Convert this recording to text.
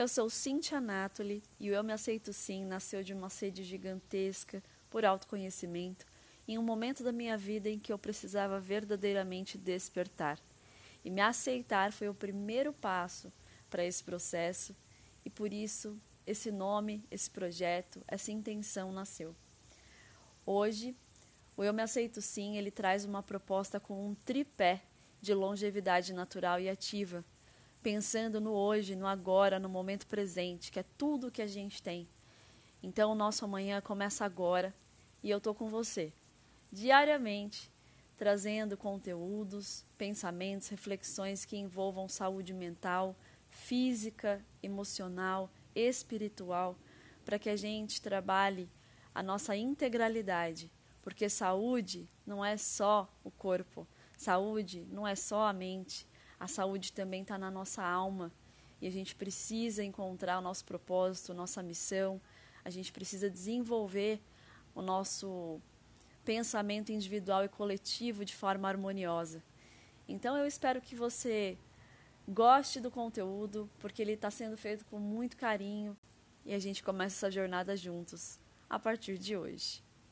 Eu sou Cintia Anatoli e o Eu Me Aceito Sim nasceu de uma sede gigantesca por autoconhecimento em um momento da minha vida em que eu precisava verdadeiramente despertar. E me aceitar foi o primeiro passo para esse processo e por isso esse nome, esse projeto, essa intenção nasceu. Hoje, o Eu Me Aceito Sim, ele traz uma proposta com um tripé de longevidade natural e ativa pensando no hoje, no agora, no momento presente, que é tudo que a gente tem. Então, o nosso amanhã começa agora e eu estou com você, diariamente, trazendo conteúdos, pensamentos, reflexões que envolvam saúde mental, física, emocional, espiritual, para que a gente trabalhe a nossa integralidade, porque saúde não é só o corpo, saúde não é só a mente, a saúde também está na nossa alma e a gente precisa encontrar o nosso propósito, nossa missão, a gente precisa desenvolver o nosso pensamento individual e coletivo de forma harmoniosa. Então eu espero que você goste do conteúdo, porque ele está sendo feito com muito carinho e a gente começa essa jornada juntos a partir de hoje.